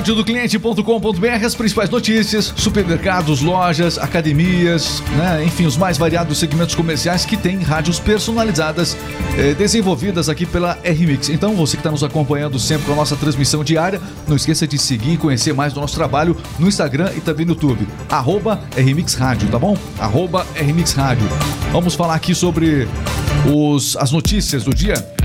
Radiodocliente.com.br, as principais notícias, supermercados, lojas, academias, né? enfim, os mais variados segmentos comerciais que têm rádios personalizadas eh, desenvolvidas aqui pela RMix. Então, você que está nos acompanhando sempre com a nossa transmissão diária, não esqueça de seguir e conhecer mais do nosso trabalho no Instagram e também no YouTube. Arroba RMix Rádio, tá bom? Arroba RMix Rádio. Vamos falar aqui sobre os, as notícias do dia.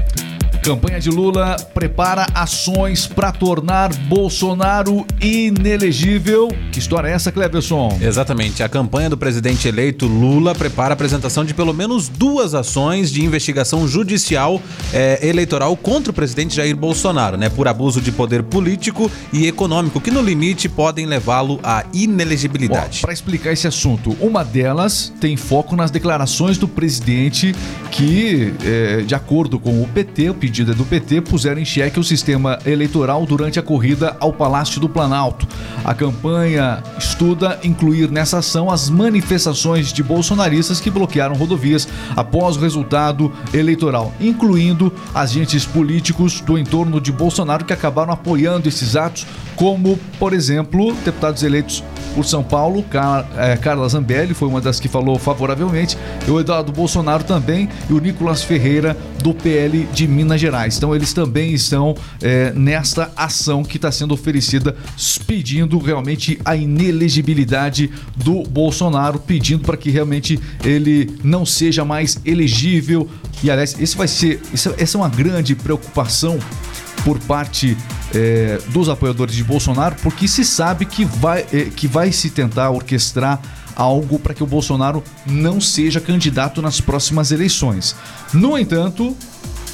Campanha de Lula prepara ações para tornar Bolsonaro inelegível. Que história é essa, Cleverson? Exatamente. A campanha do presidente eleito Lula prepara a apresentação de pelo menos duas ações de investigação judicial eh, eleitoral contra o presidente Jair Bolsonaro, né? Por abuso de poder político e econômico, que no limite podem levá-lo à inelegibilidade. Para explicar esse assunto, uma delas tem foco nas declarações do presidente que, eh, de acordo com o PT, o pedido medida do PT puseram em xeque o sistema eleitoral durante a corrida ao Palácio do Planalto. A campanha estuda incluir nessa ação as manifestações de bolsonaristas que bloquearam rodovias após o resultado eleitoral, incluindo agentes políticos do entorno de Bolsonaro que acabaram apoiando esses atos, como, por exemplo, deputados eleitos por São Paulo, Car é, Carla Zambelli foi uma das que falou favoravelmente, e o Eduardo Bolsonaro também, e o Nicolas Ferreira do PL de Minas Gerais. Então eles também estão é, nesta ação que está sendo oferecida, pedindo realmente a inelegibilidade do Bolsonaro, pedindo para que realmente ele não seja mais elegível. E aliás, esse vai ser, essa é uma grande preocupação por parte é, dos apoiadores de Bolsonaro, porque se sabe que vai, é, que vai se tentar orquestrar algo para que o Bolsonaro não seja candidato nas próximas eleições. No entanto,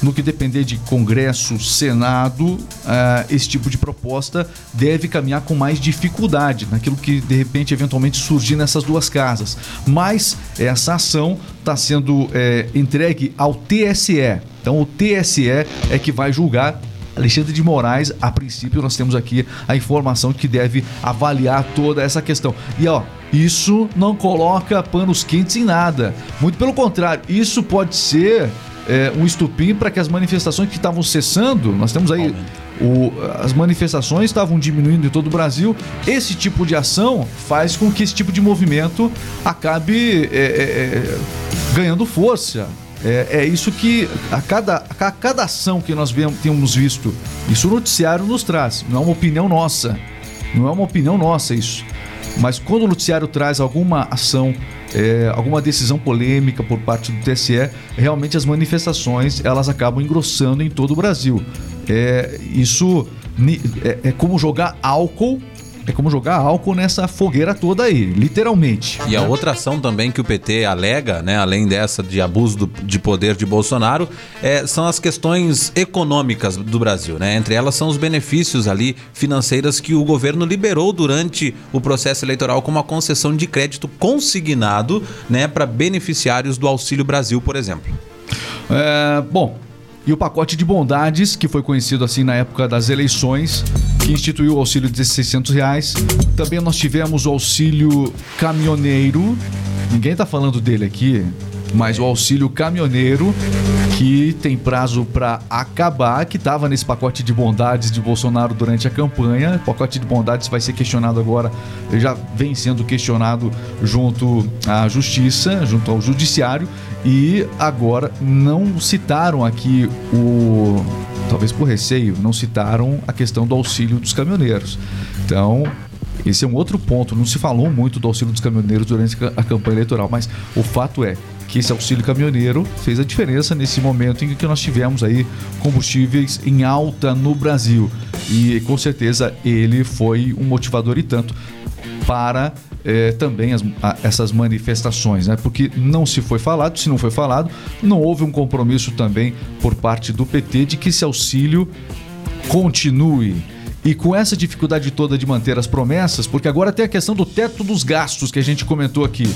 no que depender de Congresso, Senado, uh, esse tipo de proposta deve caminhar com mais dificuldade naquilo que de repente eventualmente surgir nessas duas casas. Mas essa ação está sendo é, entregue ao TSE. Então o TSE é que vai julgar Alexandre de Moraes, a princípio, nós temos aqui a informação que deve avaliar toda essa questão. E ó, isso não coloca panos quentes em nada. Muito pelo contrário, isso pode ser é, um estupim para que as manifestações que estavam cessando, nós temos aí. O, as manifestações estavam diminuindo em todo o Brasil. Esse tipo de ação faz com que esse tipo de movimento acabe é, é, é ganhando força, é, é isso que a cada, a cada ação que nós vemos, temos visto, isso o noticiário nos traz, não é uma opinião nossa. Não é uma opinião nossa isso. Mas quando o noticiário traz alguma ação, é, alguma decisão polêmica por parte do TSE, realmente as manifestações elas acabam engrossando em todo o Brasil. É, isso é, é como jogar álcool é como jogar álcool nessa fogueira toda aí, literalmente. E a outra ação também que o PT alega, né, além dessa de abuso do, de poder de Bolsonaro, é, são as questões econômicas do Brasil, né? Entre elas são os benefícios ali financeiros que o governo liberou durante o processo eleitoral, como a concessão de crédito consignado, né, para beneficiários do Auxílio Brasil, por exemplo. É, bom, e o pacote de bondades, que foi conhecido assim na época das eleições, que instituiu o auxílio de 600 reais. Também nós tivemos o auxílio caminhoneiro. Ninguém está falando dele aqui, mas o auxílio caminhoneiro que tem prazo para acabar, que estava nesse pacote de bondades de Bolsonaro durante a campanha. O pacote de bondades vai ser questionado agora, já vem sendo questionado junto à justiça, junto ao judiciário, e agora não citaram aqui o. Talvez por receio, não citaram a questão do auxílio dos caminhoneiros. Então, esse é um outro ponto. Não se falou muito do auxílio dos caminhoneiros durante a campanha eleitoral, mas o fato é que esse auxílio caminhoneiro fez a diferença nesse momento em que nós tivemos aí combustíveis em alta no Brasil. E com certeza ele foi um motivador e tanto para é, também as, a, essas manifestações, né? Porque não se foi falado, se não foi falado, não houve um compromisso também por parte do PT de que esse auxílio continue. E com essa dificuldade toda de manter as promessas, porque agora tem a questão do teto dos gastos que a gente comentou aqui.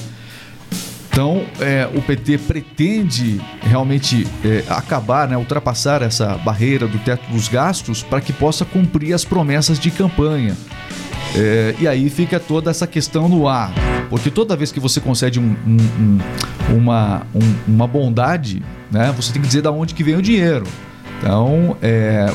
Então, é, o PT pretende realmente é, acabar, né, ultrapassar essa barreira do teto dos gastos para que possa cumprir as promessas de campanha. É, e aí fica toda essa questão no ar. Porque toda vez que você concede um- um- um- uma, um- uma bondade, né, você tem que dizer da onde que vem o dinheiro. Então, é,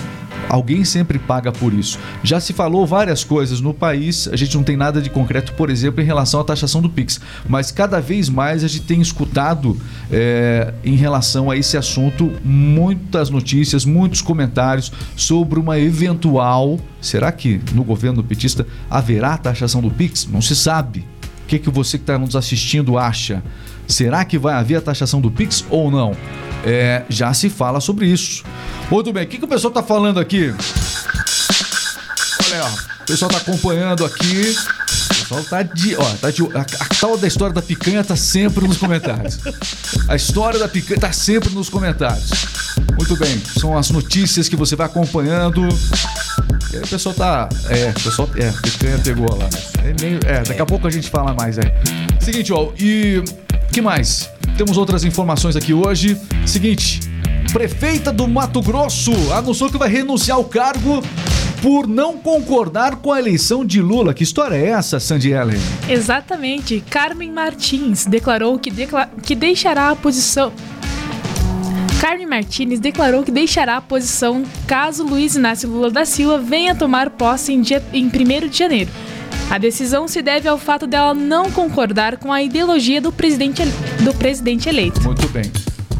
alguém sempre paga por isso. Já se falou várias coisas no país, a gente não tem nada de concreto, por exemplo, em relação à taxação do Pix. Mas cada vez mais a gente tem escutado é, em relação a esse assunto muitas notícias, muitos comentários sobre uma eventual. Será que no governo petista haverá taxação do Pix? Não se sabe. O que, que você que está nos assistindo acha? Será que vai haver a taxação do Pix ou não? É, já se fala sobre isso. Muito bem, o que, que o pessoal está falando aqui? Olha, ó, o pessoal está acompanhando aqui. O pessoal tá de. Ó, tá de a, a tal da história da picanha tá sempre nos comentários. A história da picanha tá sempre nos comentários. Muito bem, são as notícias que você vai acompanhando. E aí o pessoal tá. É, o pessoal. É, a picanha pegou lá. É, é, daqui a pouco a gente fala mais aí. Seguinte, ó, e. que mais? Temos outras informações aqui hoje. Seguinte, prefeita do Mato Grosso anunciou que vai renunciar ao cargo por não concordar com a eleição de Lula. Que história é essa, Sandy Ellen? Exatamente. Carmen Martins declarou que, decla- que deixará a posição. Carmen Martins declarou que deixará a posição caso Luiz Inácio Lula da Silva venha tomar posse em, dia, em 1 de janeiro. A decisão se deve ao fato dela não concordar com a ideologia do presidente, do presidente eleito. Muito bem.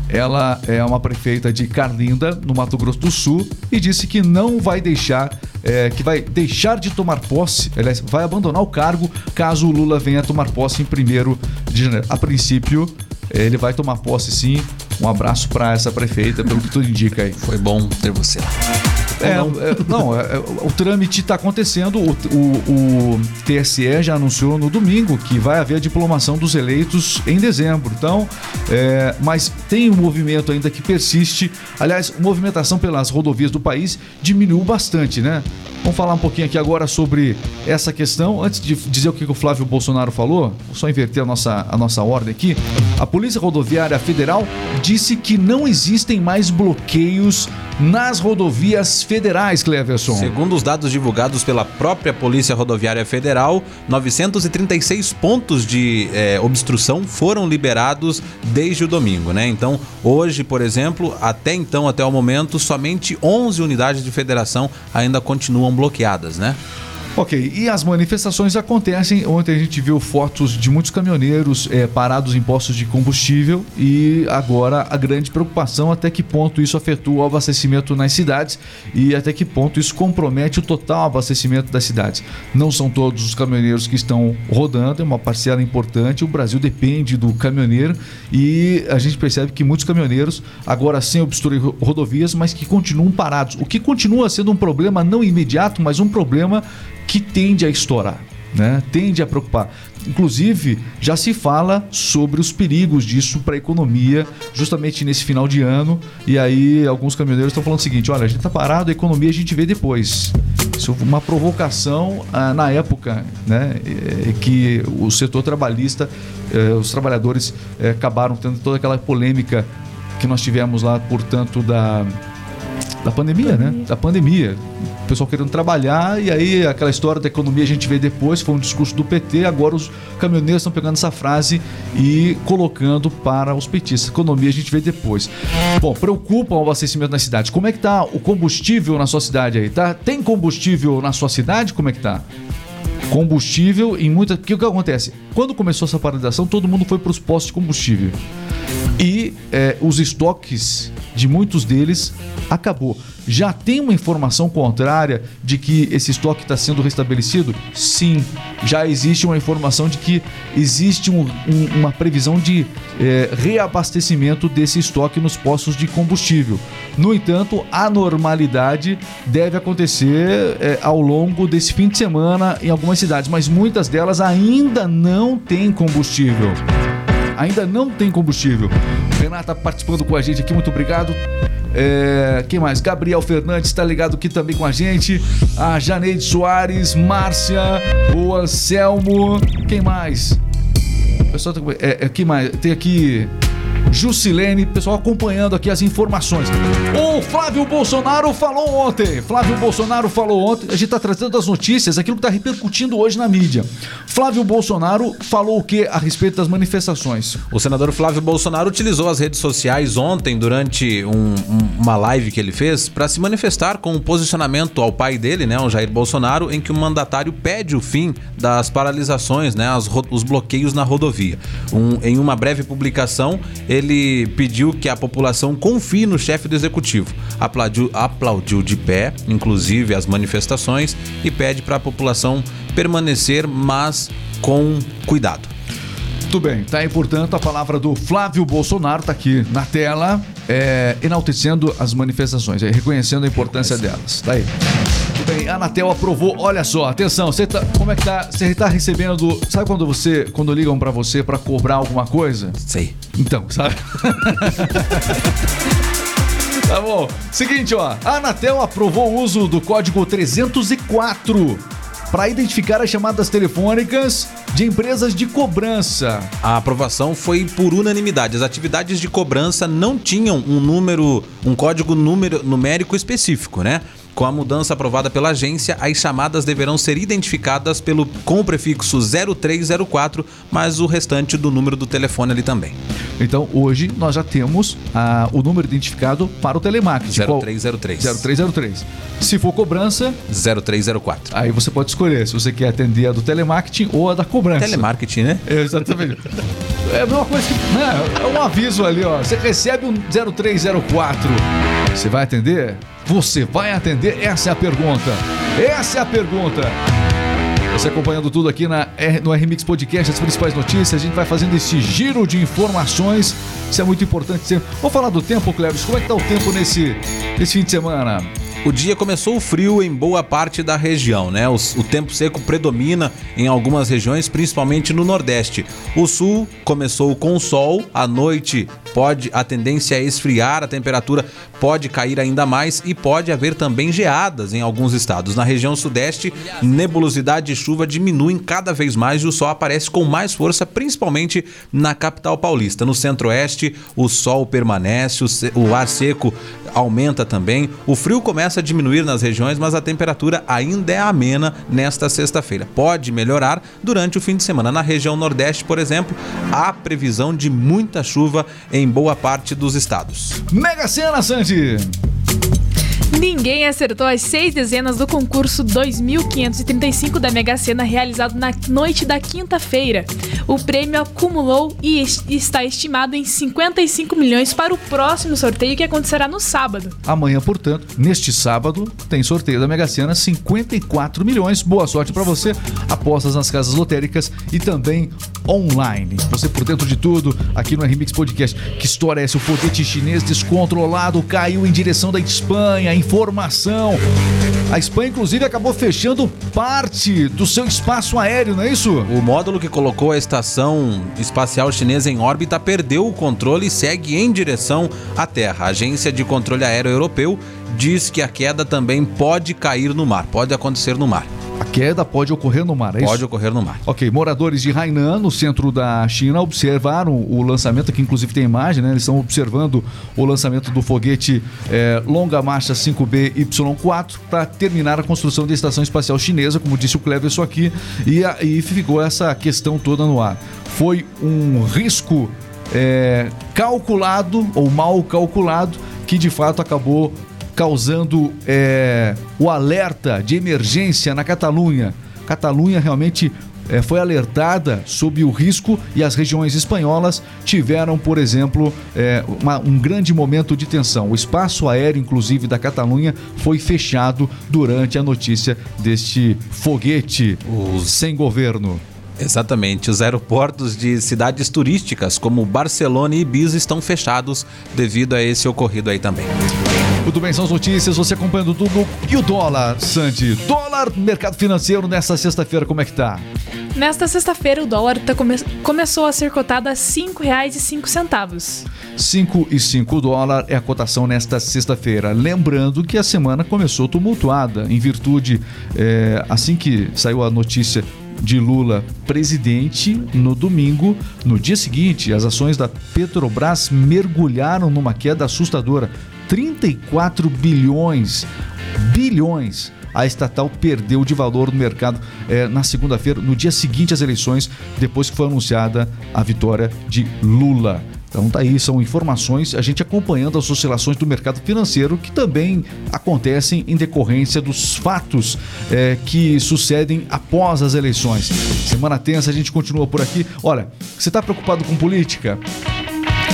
Ela é uma prefeita de Carlinda, no Mato Grosso do Sul, e disse que não vai deixar, é, que vai deixar de tomar posse, aliás, vai abandonar o cargo caso o Lula venha tomar posse em 1 de janeiro. A princípio, ele vai tomar posse sim. Um abraço para essa prefeita, pelo que tudo indica aí. Foi bom ter você lá. É, é, não, é, é, o trâmite está acontecendo. O, o- o TSE já anunciou no domingo que vai haver a diplomação dos eleitos em dezembro. Então, é, mas tem um movimento ainda que persiste. Aliás, a movimentação pelas rodovias do país diminuiu bastante, né? Vamos falar um pouquinho aqui agora sobre essa questão. Antes de dizer o que que o Flávio Bolsonaro falou, vou só inverter a nossa, a nossa ordem aqui. A Polícia Rodoviária Federal disse que não existem mais bloqueios nas rodovias federais, Cleverson. Segundo os dados divulgados pela própria Polícia Rodoviária Federal, 936 pontos de eh, obstrução foram liberados desde o domingo, né? Então, hoje, por exemplo, até então, até o momento, somente 11 unidades de federação ainda continuam bloqueadas, né? Ok, e as manifestações acontecem. Ontem a gente viu fotos de muitos caminhoneiros eh, parados em postos de combustível e agora a grande preocupação até que ponto isso afetou o abastecimento nas cidades e até que ponto isso compromete o total abastecimento das cidades. Não são todos os caminhoneiros que estão rodando, é uma parcela importante. O Brasil depende do caminhoneiro e a gente percebe que muitos caminhoneiros agora sem obstruir ro- rodovias, mas que continuam parados. O que continua sendo um problema não imediato, mas um problema que tende a estourar, né? Tende a preocupar. Inclusive, já se fala sobre os perigos disso para a economia, justamente nesse final de ano. E aí, alguns caminhoneiros estão falando o seguinte: olha, a gente está parado, a economia a gente vê depois. Isso foi uma provocação ah, na época, né? eh, que o setor trabalhista, eh, os trabalhadores eh, acabaram tendo toda aquela polêmica que nós tivemos lá, portanto, da da pandemia, né? Da pandemia. O pessoal querendo trabalhar e aí aquela história da economia a gente vê depois, foi um discurso do PT, agora os caminhoneiros estão pegando essa frase e colocando para os petistas. Economia a gente vê depois. Bom, preocupa o abastecimento nas cidades. Como é que tá o combustível na sua cidade aí? Tá? Tem combustível na sua cidade? Como é que tá? combustível em muita. O que acontece? Quando começou essa paralisação, todo mundo foi para os postos de combustível. E eh, os estoques de muitos deles acabou. Já tem uma informação contrária de que esse estoque está sendo restabelecido? Sim. Já existe uma informação de que existe um- um- uma previsão de eh, reabastecimento desse estoque nos postos de combustível. No entanto, a normalidade deve acontecer eh, ao longo desse fim de semana em algumas cidades, mas muitas delas ainda não têm combustível ainda não tem combustível. Renata participando com a gente aqui, muito obrigado. É, quem mais? Gabriel Fernandes está ligado aqui também com a gente. A Janeide Soares, Márcia, o Anselmo. Quem mais? O pessoal tá, é, é, quem mais? Tem aqui Jusilene, pessoal acompanhando aqui as informações. O Flávio Bolsonaro falou ontem. Flávio Bolsonaro falou ontem. A gente está trazendo as notícias, aquilo que está repercutindo hoje na mídia. Flávio Bolsonaro falou o que a respeito das manifestações? O senador Flávio Bolsonaro utilizou as redes sociais ontem durante um, um, uma live que ele fez para se manifestar com o um posicionamento ao pai dele, né, o Jair Bolsonaro, em que o mandatário pede o fim das paralisações, né, as, os bloqueios na rodovia. Em uma breve publicação, ele pediu que a população confie no chefe do executivo. Aplaudiu, aplaudiu de pé, inclusive, as manifestações e pede para a população permanecer, mas com cuidado. Muito bem, tá aí, portanto, a palavra do Flávio Bolsonaro, tá aqui na tela, é, enaltecendo as manifestações, é, reconhecendo a importância delas. Tá aí. Bem, a Anatel aprovou, olha só, atenção, você tá, como é que tá, você tá recebendo, sabe quando você, quando ligam para você para cobrar alguma coisa? Sei. Então, sabe? Tá bom. Seguinte, ó. A Anatel aprovou o uso do código 304 para identificar as chamadas telefônicas de empresas de cobrança. A aprovação foi por unanimidade. As atividades de cobrança não tinham um número, um código número, numérico específico, né? Com a mudança aprovada pela agência, as chamadas deverão ser identificadas pelo, com o prefixo 0304, mas o restante do número do telefone ali também. Então, hoje nós já temos ah, o número identificado para o telemarketing. 0303. 0303. Se for cobrança, 0304. Aí você pode escolher se você quer atender a do telemarketing ou a da cobrança. Telemarketing, né? Exatamente. É a mesma coisa que. Né? É um aviso ali, ó. Você recebe um 0304. Você vai atender? Você vai atender? Essa é a pergunta. Essa é a pergunta. Você acompanhando tudo aqui na, no RMix Podcast, as principais notícias, a gente vai fazendo esse giro de informações. Isso é muito importante. Vou falar do tempo, Cleves. Como é que tá o tempo nesse, nesse fim de semana? O dia começou frio em boa parte da região, né? O, o, tempo seco predomina em algumas regiões, principalmente no Nordeste. O sul começou com sol, à noite pode a tendência é esfriar, a temperatura pode cair ainda mais e pode haver também geadas em alguns estados. Na região sudeste, nebulosidade e chuva diminuem cada vez mais e o sol aparece com mais força, principalmente na capital paulista. No centro-oeste, o sol permanece, o ar seco aumenta também. O frio começa a diminuir nas regiões, mas a temperatura ainda é amena nesta sexta-feira. Pode melhorar durante o fim de semana. Na região nordeste, por exemplo, há previsão de muita chuva em boa parte dos estados. Mega Sena, Sandy! Ninguém acertou as seis dezenas do concurso 2535 da Mega Sena realizado na noite da quinta-feira. O prêmio acumulou e está estimado em 55 milhões para o próximo sorteio que acontecerá no sábado. Amanhã, portanto, neste sábado, tem sorteio da Mega Sena 54 milhões. Boa sorte para você. Apostas nas casas lotéricas e também online. Você por dentro de tudo aqui no Remix Podcast. Que história é essa? O foguete chinês descontrolado caiu em direção da Espanha informação. A Espanha, inclusive, acabou fechando parte do seu espaço aéreo, não é isso? O módulo que colocou a estação espacial chinesa em órbita perdeu o controle e segue em direção à Terra. A Agência de Controle Aéreo Europeu diz que a queda também pode cair no mar, pode acontecer no mar. A queda pode ocorrer no mar, é Pode isso? ocorrer no mar. Ok, moradores de Hainan, no centro da China, observaram o lançamento, aqui inclusive tem imagem, né? Eles estão observando o lançamento do foguete é, Longa Marcha 5B Y4 para terminar a construção da estação espacial chinesa, como disse o Cleverson aqui, e, e ficou essa questão toda no ar. Foi um risco é, calculado ou mal calculado que de fato acabou causando é, o alerta de emergência na Catalunha. Catalunha realmente é, foi alertada sobre o risco e as regiões espanholas tiveram, por exemplo, é, uma, um grande momento de tensão. O espaço aéreo, inclusive, da Catalunha foi fechado durante a notícia deste foguete Os... sem governo. Exatamente. Os aeroportos de cidades turísticas como Barcelona e Ibiza estão fechados devido a esse ocorrido aí também. Muito bem, são as notícias, você acompanhando tudo. E o dólar, Sandy? Dólar, mercado financeiro nessa sexta-feira, como é que tá? Nesta sexta-feira, o dólar tá come começou a ser cotado a R$ 5,05. 5 e 5 dólar é a cotação nesta sexta-feira. Lembrando que a semana começou tumultuada, em virtude, é, assim que saiu a notícia de Lula presidente no domingo. No dia seguinte, as ações da Petrobras mergulharam numa queda assustadora. 34 bilhões, bilhões. A estatal perdeu de valor no mercado eh, na segunda-feira, no dia seguinte às eleições, depois que foi anunciada a vitória de Lula. Então tá aí, são informações, a gente acompanhando as oscilações do mercado financeiro que também acontecem em decorrência dos fatos eh, que sucedem após as eleições. Semana tensa, a gente continua por aqui. Olha, você está preocupado com política?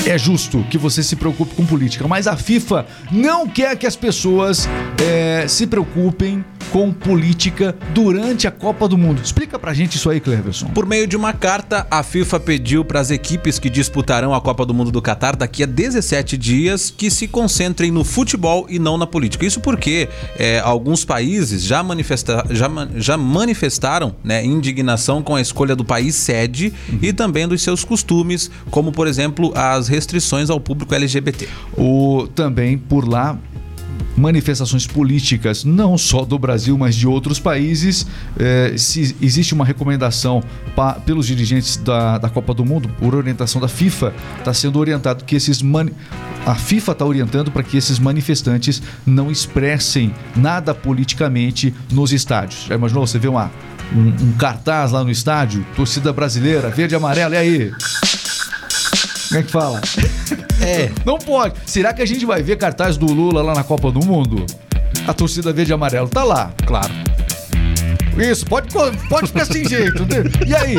É justo que você se preocupe com política, mas a FIFA não quer que as pessoas eh, se preocupem com política durante a Copa do Mundo. Explica pra gente isso aí, Cleverson. Por meio de uma carta, a FIFA pediu para as equipes que disputarão a Copa do Mundo do Catar daqui a 17 dias que se concentrem no futebol e não na política. Isso porque é, alguns países já, manifesta já, já manifestaram né, indignação com a escolha do país sede uhum. e também dos seus costumes, como por exemplo as restrições ao público LGBT. O, também por lá manifestações políticas, não só do Brasil, mas de outros países. É, se existe uma recomendação pa, pelos dirigentes da, da Copa do Mundo, por orientação da FIFA, está sendo orientado que esses mani a FIFA está orientando para que esses manifestantes não expressem nada politicamente nos estádios. Já imaginou? Você vê uma, um, um cartaz lá no estádio, torcida brasileira, verde e amarelo, e aí? Como é que fala? É. Não pode. Será que a gente vai ver cartaz do Lula lá na Copa do Mundo? A torcida verde e amarelo tá lá. Claro. Isso, pode, pode ficar sem jeito. Né? E aí?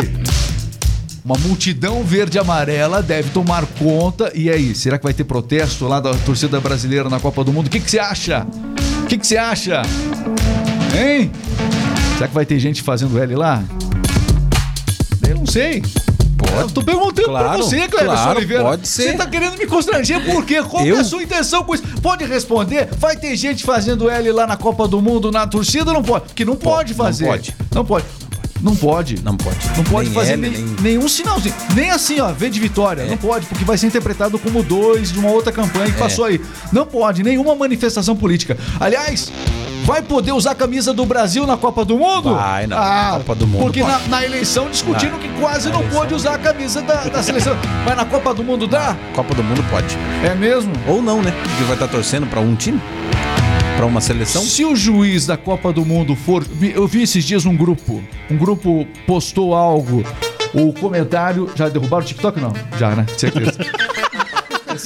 Uma multidão verde e amarela deve tomar conta. E aí, será que vai ter protesto lá da torcida brasileira na Copa do Mundo? O que, que você acha? O que, que você acha? Hein? Será que vai ter gente fazendo L lá? Eu não sei. Pode. Eu tô perguntando claro, pra você, Cleber claro, Oliveira. Pode ser. Você tá querendo me constranger por quê? Qual eu? é a sua intenção com isso? Pode responder? Vai ter gente fazendo L lá na Copa do Mundo, na torcida não pode? Porque não pode, pode fazer. Não pode. Não pode. Não pode. Não pode. Não pode nem fazer L, nem, nem... nenhum sinalzinho. Nem assim, ó, V de vitória. É. Não pode, porque vai ser interpretado como dois de uma outra campanha que é. passou aí. Não pode, nenhuma manifestação política. Aliás, vai poder usar a camisa do Brasil na Copa do Mundo? Vai, na ah, Copa do Mundo. Porque na, na, eleição discutiram que quase não pôde usar a camisa da, da seleção. Mas na Copa do Mundo dá? Copa do Mundo pode. É mesmo? Ou não, né? Porque vai estar torcendo para um time? Para uma seleção? Se o juiz da Copa do Mundo for. Eu vi esses dias um grupo. Um grupo postou algo. O comentário. Já derrubaram o TikTok? Não. Já, né? Certeza.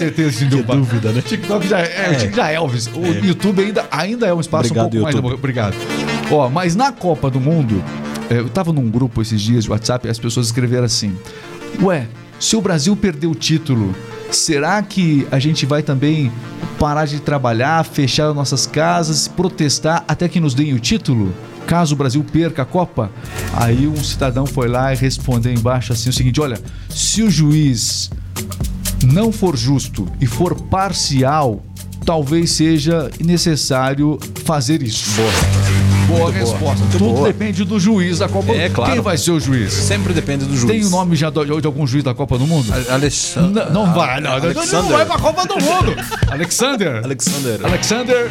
certeza de derrubar. dúvida, né? TikTok já é, é. o TikTok já é Elvis. O é. YouTube ainda, ainda é um espaço Obrigado, um pouco YouTube. mais. Obrigado. Ó, mas na Copa do Mundo, é, eu tava num grupo esses dias de WhatsApp e as pessoas escreveram assim: Ué, se o Brasil perder o título, será que a gente vai também parar de trabalhar, fechar nossas casas, protestar até que nos deem o título? Caso o Brasil perca a Copa? Aí um cidadão foi lá e respondeu embaixo assim o seguinte: olha, se o juiz não for justo e for parcial, talvez seja necessário fazer isso. Boa. Boa Muito resposta. Boa. Tudo boa. depende do juiz da Copa. É, claro. Quem vai ser o juiz? Sempre depende do juiz. Tem o nome já de, de algum juiz da Copa do Mundo? Alexandre. Não, não vai, não. Alexander. Não vai pra Copa do Mundo. Alexander. Alexander. Alexander.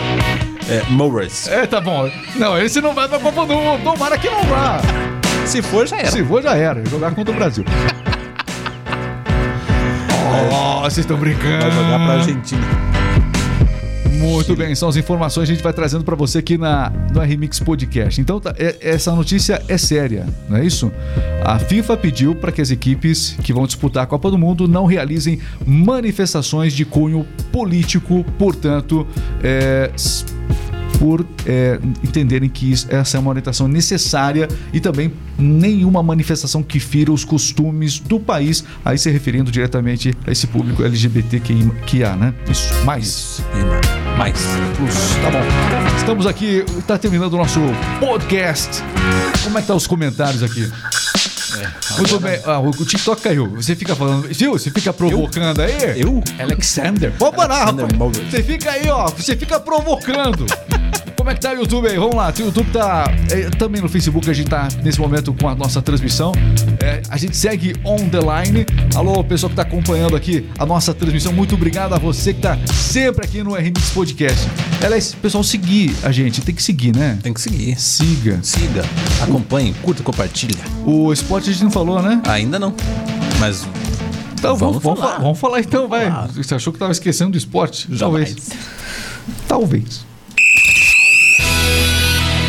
É, Morris. É, tá bom. Não, esse não vai pra Copa do Mundo. Tomara que não vá. Se for, já era. Se for, já era. Jogar contra o Brasil. Vocês estão brincando. Vai jogar pra Argentina. Muito bem, são as informações que a gente vai trazendo para você aqui na, no RMix Podcast. Então, tá, é, essa notícia é séria, não é isso? A FIFA pediu para que as equipes que vão disputar a Copa do Mundo não realizem manifestações de cunho político, portanto, é, por é, entenderem que isso, essa é uma orientação necessária e também nenhuma manifestação que fira os costumes do país, aí se referindo diretamente a esse público LGBT que, que há, né? Isso, mais. Mais. Plus. Tá bom. Estamos aqui, está terminando o nosso podcast. Como é que tá os comentários aqui? É, Muito bem. Ah, o TikTok caiu. Você fica falando. Viu? Você fica provocando eu? aí? Eu? Alexander. Pode parar, rapaz. Você fica aí, ó. Você fica provocando. Como é que tá o YouTube aí? Vamos lá, o YouTube tá. é, também no Facebook a gente tá nesse momento com a nossa transmissão. É, a gente segue on the line. Alô, pessoal que tá acompanhando aqui a nossa transmissão. Muito obrigado a você que tá sempre aqui no RMX Podcast. Aliás, pessoal, seguir a gente. Tem que seguir, né? Tem que seguir. Siga. Siga, acompanhe, curta, compartilha. O esporte a gente não falou, né? Ainda não. Mas Então vamos, Vamos vamos, falar. vamos falar então, vai. falar. Você achou que tava esquecendo do esporte? Jamais. Talvez.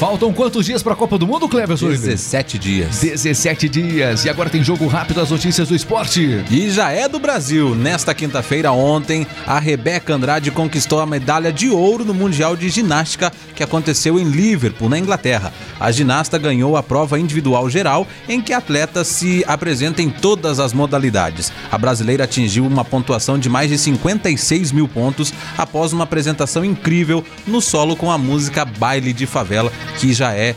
Faltam quantos dias pra Copa do Mundo, Cleverson? Oliveira? 17 dias. 17 dias. E agora tem jogo rápido as notícias do esporte. E já é do Brasil. Nesta quinta-feira, ontem, a Rebeca Andrade conquistou a medalha de ouro no Mundial de Ginástica que aconteceu em Liverpool, na Inglaterra. A ginasta ganhou a prova individual geral, em que a atleta se apresenta em todas as modalidades. A brasileira atingiu uma pontuação de mais de 56 mil pontos após uma apresentação incrível no solo com a música Baile de Favela, que já é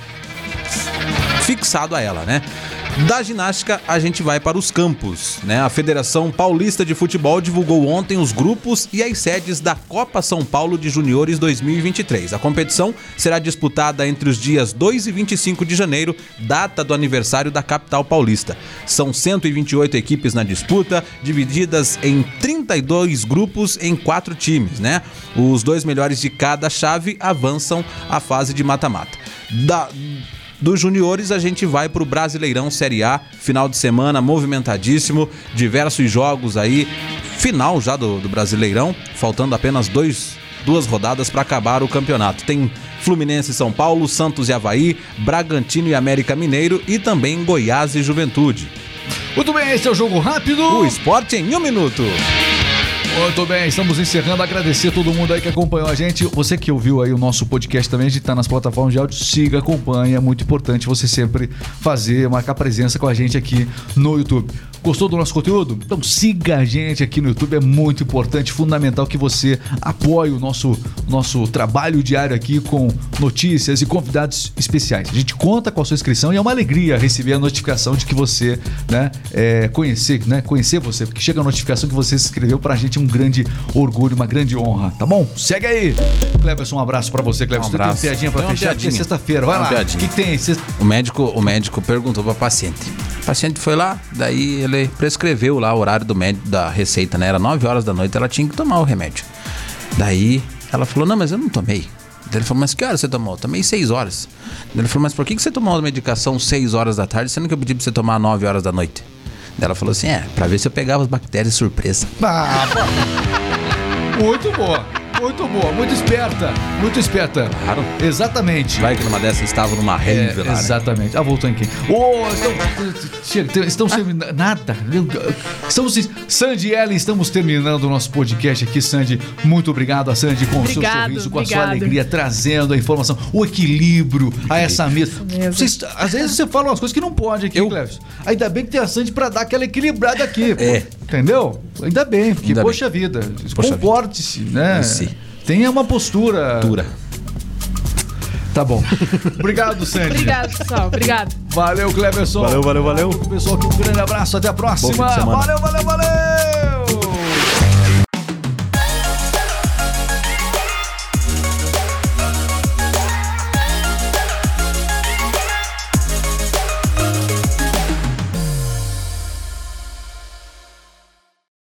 fixado a ela, né? Da ginástica, a gente vai para os campos, né? A Federação Paulista de Futebol divulgou ontem os grupos e as sedes da Copa São Paulo de Juniores 2023. A competição será disputada entre os dias 2 e 25 de janeiro, data do aniversário da capital paulista. São 128 equipes na disputa, divididas em 32 grupos em quatro times, né? Os dois melhores de cada chave avançam à fase de mata-mata. Da dos juniores, a gente vai pro Brasileirão Série A, final de semana movimentadíssimo, diversos jogos aí, final já do, do Brasileirão, faltando apenas dois, duas rodadas para acabar o campeonato. Tem Fluminense e São Paulo, Santos e Havaí, Bragantino e América Mineiro e também Goiás e Juventude. Muito bem, esse é o jogo rápido. O esporte em um minuto. Muito bem, estamos encerrando. Agradecer a todo mundo aí que acompanhou a gente. Você que ouviu aí o nosso podcast também, a gente tá nas plataformas de áudio, siga, acompanha. É muito importante você sempre fazer, marcar presença com a gente aqui no YouTube. Gostou do nosso conteúdo? Então siga a gente aqui no YouTube, é muito importante, fundamental que você apoie o nosso, nosso trabalho diário aqui com notícias e convidados especiais. A gente conta com a sua inscrição e é uma alegria receber a notificação de que você, né, é, conhecer, né, conhecer você, porque chega a notificação que você se inscreveu pra gente é um grande orgulho, uma grande honra, tá bom? Segue aí. Cleberson, um abraço pra você, Cleberson. Um Você tem abraço. piadinha pra Tem fechar, é piadinha. sexta-feira. Vai lá. O que, que tem? Sexta- O médico, o médico perguntou para paciente. O paciente foi lá, daí ele prescreveu lá o horário do médico da receita, né? Era 9 horas da noite, ela tinha que tomar o remédio. Daí ela falou: "Não, mas eu não tomei". Daí ele falou: "Mas que horas você tomou?". "Tomei 6 horas". Daí ele falou: "Mas por que você tomou a medicação 6 horas da tarde, sendo que eu pedi para você tomar 9 horas da noite?". Ela falou assim: "É, para ver se eu pegava as bactérias surpresa". Ah, muito boa. Muito boa, muito esperta, muito esperta. Claro. Exatamente. Vai que numa dessas estava numa É, rave lá. né? exatamente. Ah, voltou em quem? Ô, estão, estão terminando. Nada. Estamos. Sandy e Ellen, estamos terminando o nosso podcast aqui, Sandy. Muito obrigado a Sandy com o seu Obrigado, sorriso, com a sua obrigado. alegria, trazendo a informação, o equilíbrio a essa mesa. mesmo. Vocês- às vezes você fala umas coisas que não pode aqui, Eu- Cleves. Ainda bem que tem a Sandy pra dar aquela equilibrada aqui. pô. Entendeu? Ainda bem, porque, Ainda bem. poxa vida, Poxa comporte-se, né? Sim. Tenha uma postura. Dura. Tá bom. Obrigado, Sandy. Obrigado, pessoal. Obrigado. Valeu, Cleverson. Valeu, valeu, valeu. Pessoal, aqui um grande abraço. Até a próxima. Valeu, valeu, valeu.